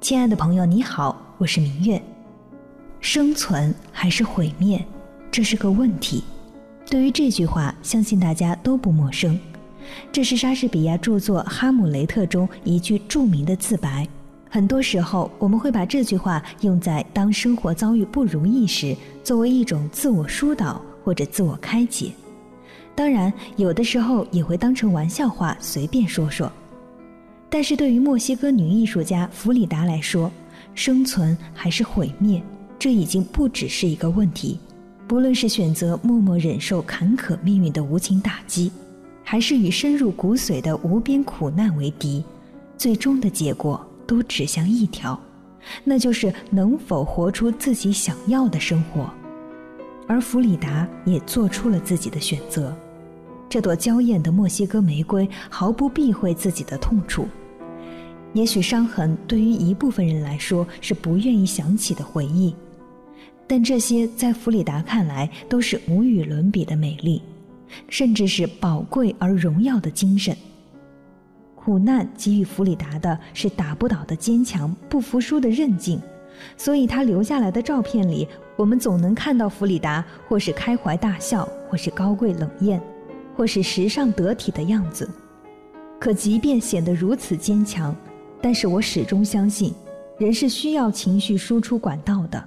亲爱的朋友，你好，我是明月。生存还是毁灭，这是个问题。对于这句话，相信大家都不陌生。这是莎士比亚著作《哈姆雷特》中一句著名的自白。很多时候，我们会把这句话用在当生活遭遇不如意时，作为一种自我疏导或者自我开解。当然，有的时候也会当成玩笑话随便说说。但是对于墨西哥女艺术家弗里达来说，生存还是毁灭，这已经不只是一个问题。不论是选择默默忍受坎坷命运的无情打击，还是与深入骨髓的无边苦难为敌，最终的结果都指向一条，那就是能否活出自己想要的生活。而弗里达也做出了自己的选择。这朵娇艳的墨西哥玫瑰毫不避讳自己的痛楚。也许伤痕对于一部分人来说是不愿意想起的回忆。但这些在弗里达看来都是无与伦比的美丽，甚至是宝贵而荣耀的精神。苦难给予弗里达的是打不倒的坚强、不服输的韧劲，所以他留下来的照片里，我们总能看到弗里达或是开怀大笑，或是高贵冷艳，或是时尚得体的样子。可即便显得如此坚强，但是我始终相信，人是需要情绪输出管道的。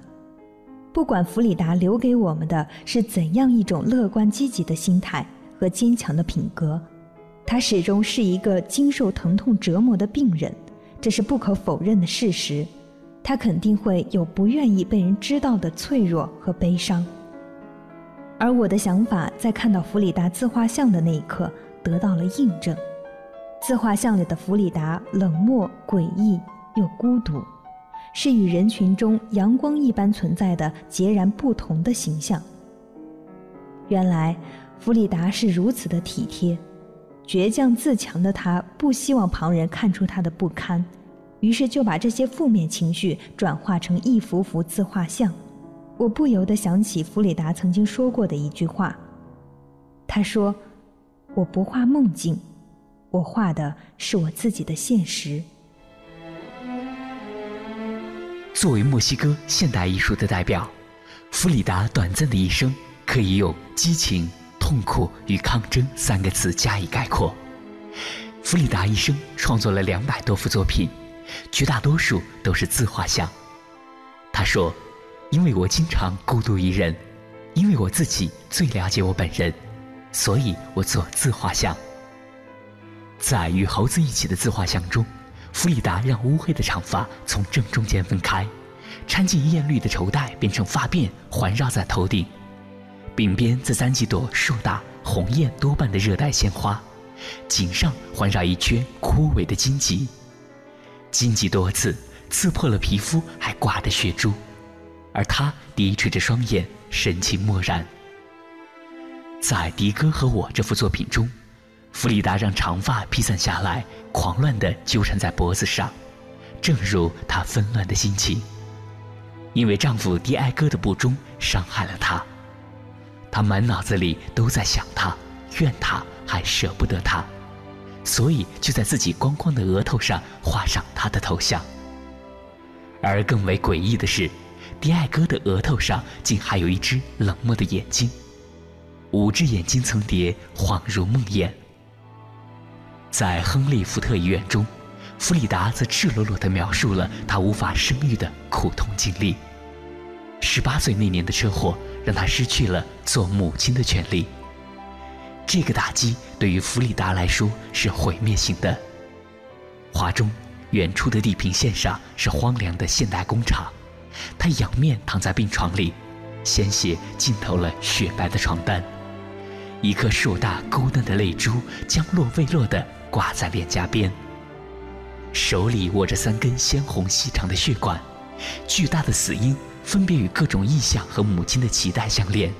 不管弗里达留给我们的是怎样一种乐观积极的心态和坚强的品格，他始终是一个经受疼痛折磨的病人，这是不可否认的事实。他肯定会有不愿意被人知道的脆弱和悲伤。而我的想法在看到弗里达自画像的那一刻得到了印证。自画像里的弗里达冷漠、诡异又孤独。是与人群中阳光一般存在的截然不同的形象。原来，弗里达是如此的体贴，倔强自强的他不希望旁人看出他的不堪，于是就把这些负面情绪转化成一幅幅自画像。我不由得想起弗里达曾经说过的一句话，他说：“我不画梦境，我画的是我自己的现实。”作为墨西哥现代艺术的代表，弗里达短暂的一生可以用激情、痛苦与抗争三个词加以概括。弗里达一生创作了两百多幅作品，绝大多数都是自画像。他说：“因为我经常孤独一人，因为我自己最了解我本人，所以我做自画像。”在与猴子一起的自画像中。弗里达让乌黑的长发从正中间分开，掺进艳绿的绸带变成发辫环绕在头顶，鬓边则簪几朵硕大红艳多瓣的热带鲜花，颈上环绕一圈枯萎的荆棘，荆棘多刺，刺破了皮肤，还挂着血珠，而他低垂着双眼，神情漠然。在迪哥和我这幅作品中。弗里达让长发披散下来，狂乱地纠缠在脖子上，正如她纷乱的心情。因为丈夫迪埃哥的不忠伤害了她，她满脑子里都在想他，怨他，还舍不得他，所以就在自己光光的额头上画上他的头像。而更为诡异的是，迪埃哥的额头上竟还有一只冷漠的眼睛，五只眼睛层叠，恍如梦魇。在亨利·福特医院中，弗里达则赤裸裸地描述了她无法生育的苦痛经历。十八岁那年的车祸让她失去了做母亲的权利。这个打击对于弗里达来说是毁灭性的。画中，远处的地平线上是荒凉的现代工厂，她仰面躺在病床里，鲜血浸透了雪白的床单，一颗硕大勾嫩的泪珠将落未落的。挂在脸颊边，手里握着三根鲜红细长的血管，巨大的死婴分别与各种异象和母亲的脐带相连。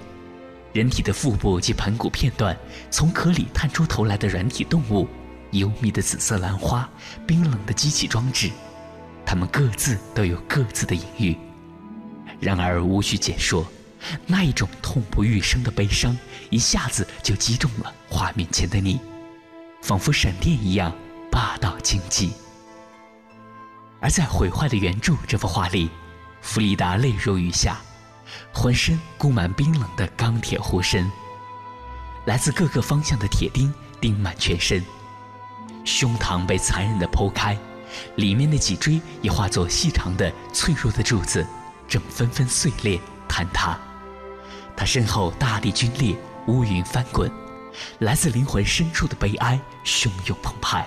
人体的腹部及盆骨片段，从壳里探出头来的软体动物，幽密的紫色兰花，冰冷的机器装置，它们各自都有各自的隐喻。然而无需解说，那一种痛不欲生的悲伤，一下子就击中了画面前的你。仿佛闪电一样霸道经济，而在毁坏的原著这幅画里，弗里达泪如雨下，浑身箍满冰冷的钢铁护身，来自各个方向的铁钉钉满全身，胸膛被残忍地剖开，里面的脊椎也化作细长的脆弱的柱子，正纷纷碎裂坍塌。他身后大地龟裂，乌云翻滚，来自灵魂深处的悲哀汹涌澎湃。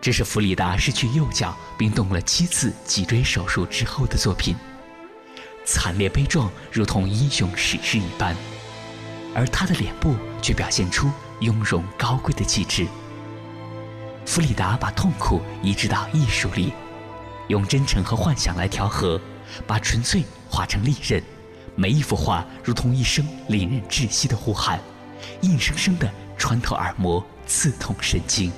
这是弗里达失去右脚并动了七次脊椎手术之后的作品，惨烈悲壮，如同英雄史诗一般，而他的脸部却表现出雍容高贵的气质。弗里达把痛苦移植到艺术里，用真诚和幻想来调和，把纯粹化成利刃，每一幅画如同一声令人窒息的呼喊，硬生生地穿透耳膜，刺痛神经。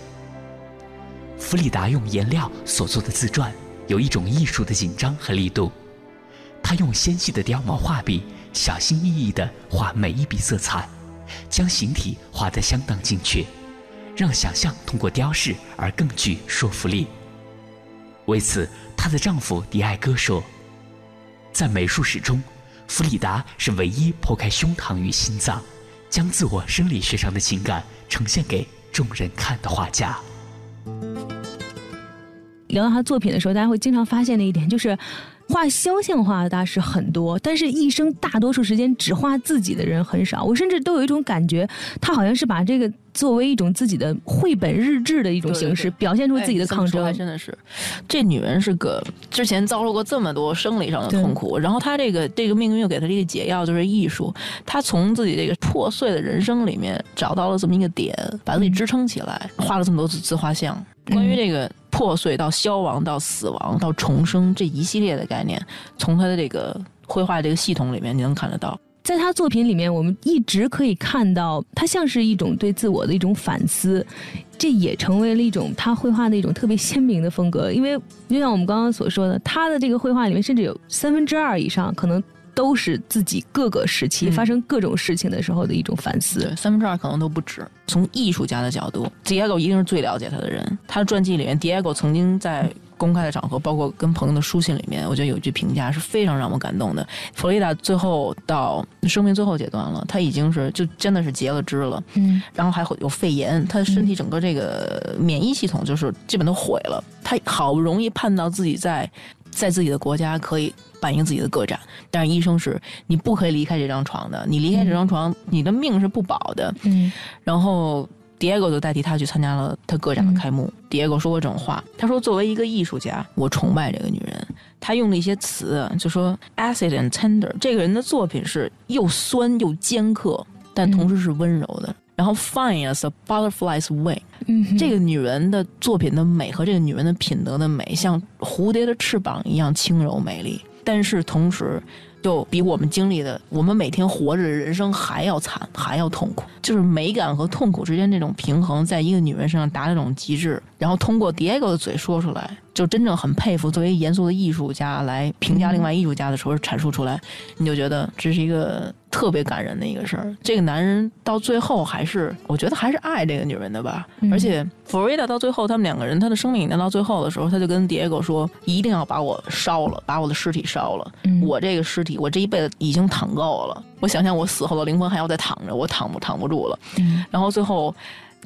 弗里达用颜料所做的自传，有一种艺术的紧张和力度。他用纤细的貂毛画笔，小心翼翼地画每一笔色彩，将形体画得相当精确，让想象通过雕饰而更具说服力。为此，她的丈夫迪埃戈说：“在美术史中，弗里达是唯一剖开胸膛与心脏，将自我生理学上的情感呈现给众人看的画家。”聊到他作品的时候，大家会经常发现的一点就是，画肖像画的大师很多，但是一生大多数时间只画自己的人很少。我甚至都有一种感觉，他好像是把这个作为一种自己的绘本日志的一种形式，表现出自己的抗争。真的是，这女人是个之前遭受过这么多生理上的痛苦，然后她这个这个命运又给她这个解药，就是艺术。她从自己这个破碎的人生里面找到了这么一个点，把自己支撑起来，画了这么多自自画像。关于这个。破碎到消亡到死亡到重生这一系列的概念，从他的这个绘画这个系统里面，你能看得到。在他作品里面，我们一直可以看到，他像是一种对自我的一种反思，这也成为了一种他绘画的一种特别鲜明的风格。因为就像我们刚刚所说的，他的这个绘画里面，甚至有三分之二以上可能。都是自己各个时期发生各种事情的时候的一种反思，三分之二可能都不止。从艺术家的角度，Diego 一定是最了解他的人。他的传记里面，Diego 曾经在公开的场合，包括跟朋友的书信里面，我觉得有一句评价是非常让我感动的。弗雷达最后到生命最后阶段了，他已经是就真的是截了肢了，嗯，然后还会有肺炎，他的身体整个这个免疫系统就是基本都毁了。他好不容易盼到自己在在自己的国家可以。反映自己的个展，但是医生是你不可以离开这张床的，你离开这张床，你的命是不保的。嗯，然后 Diego 就代替他去参加了他个展的开幕。Diego 说过这种话，他说：“作为一个艺术家，我崇拜这个女人。他用了一些词，就说 acid and tender，这个人的作品是又酸又尖刻，但同时是温柔的。然后 fine as a butterfly's wing，这个女人的作品的美和这个女人的品德的美，像蝴蝶的翅膀一样轻柔美丽。”但是同时，就比我们经历的，我们每天活着的人生还要惨，还要痛苦。就是美感和痛苦之间这种平衡，在一个女人身上达到这种极致，然后通过 Diego 的嘴说出来。就真正很佩服，作为严肃的艺术家来评价另外艺术家的时候阐述出来，你就觉得这是一个特别感人的一个事儿。这个男人到最后还是，我觉得还是爱这个女人的吧。而且弗瑞达到最后，他们两个人他的生命到最后的时候，他就跟 Diego 说，一定要把我烧了，把我的尸体烧了。我这个尸体，我这一辈子已经躺够了。我想想，我死后的灵魂还要再躺着，我躺不躺不住了。然后最后。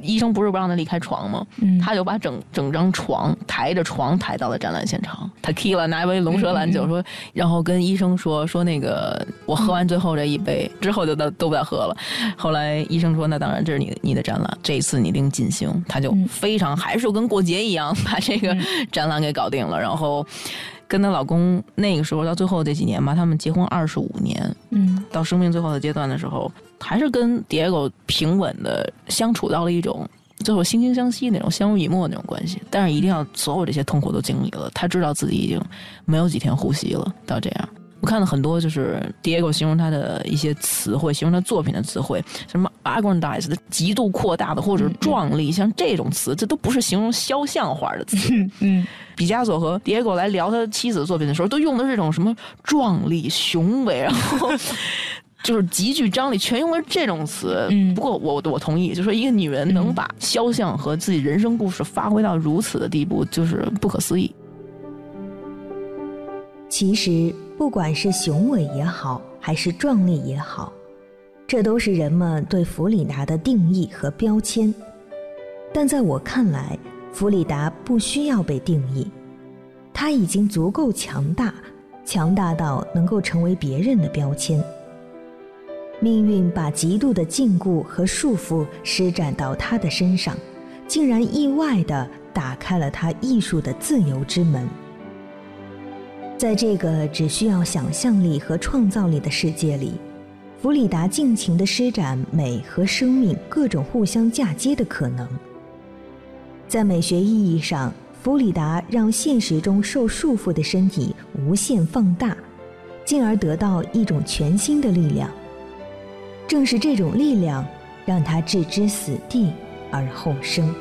医生不是不让他离开床吗？他就把整整张床抬着床抬到了展览现场。他 k 了拿一杯龙舌兰酒，说，然后跟医生说说那个我喝完最后这一杯之后就都都不再喝了。后来医生说，那当然这是你你的展览，这一次你一定尽兴。他就非常还是跟过节一样把这个展览给搞定了。然后跟她老公那个时候到最后这几年吧，他们结婚二十五年，嗯，到生命最后的阶段的时候。还是跟 Diego 平稳的相处到了一种最后惺惺相惜那种相濡以沫那种关系，但是一定要所有这些痛苦都经历了，他知道自己已经没有几天呼吸了。到这样，我看了很多就是 Diego 形容他的一些词汇，形容他作品的词汇，什么 aggrandized 的极度扩大的或者壮丽，像这种词，这都不是形容肖像画的词。嗯，毕加索和 Diego 来聊他妻子的作品的时候，都用的是这种什么壮丽雄伟，然后。就是极具张力，全用了这种词。嗯，不过我我同意，就说一个女人能把肖像和自己人生故事发挥到如此的地步，就是不可思议。其实，不管是雄伟也好，还是壮丽也好，这都是人们对弗里达的定义和标签。但在我看来，弗里达不需要被定义，她已经足够强大，强大到能够成为别人的标签。命运把极度的禁锢和束缚施展到他的身上，竟然意外地打开了他艺术的自由之门。在这个只需要想象力和创造力的世界里，弗里达尽情地施展美和生命各种互相嫁接的可能。在美学意义上，弗里达让现实中受束缚的身体无限放大，进而得到一种全新的力量。正是这种力量，让他置之死地而后生。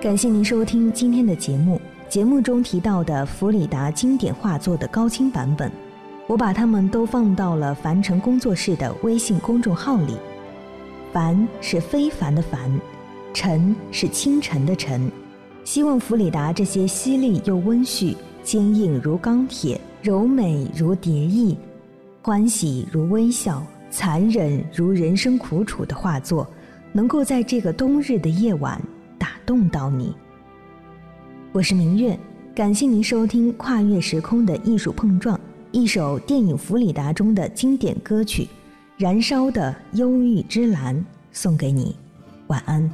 感谢您收听今天的节目。节目中提到的弗里达经典画作的高清版本，我把它们都放到了凡尘工作室的微信公众号里。凡是非凡的凡，尘是清晨的尘。希望弗里达这些犀利又温煦、坚硬如钢铁、柔美如蝶翼。欢喜如微笑，残忍如人生苦楚的画作，能够在这个冬日的夜晚打动到你。我是明月，感谢您收听《跨越时空的艺术碰撞》，一首电影《弗里达》中的经典歌曲《燃烧的忧郁之蓝》送给你，晚安。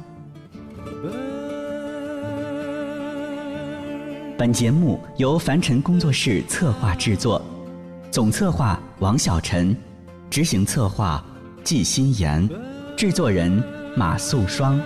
本节目由凡尘工作室策划制作。总策划王小晨，执行策划季新言，制作人马素双。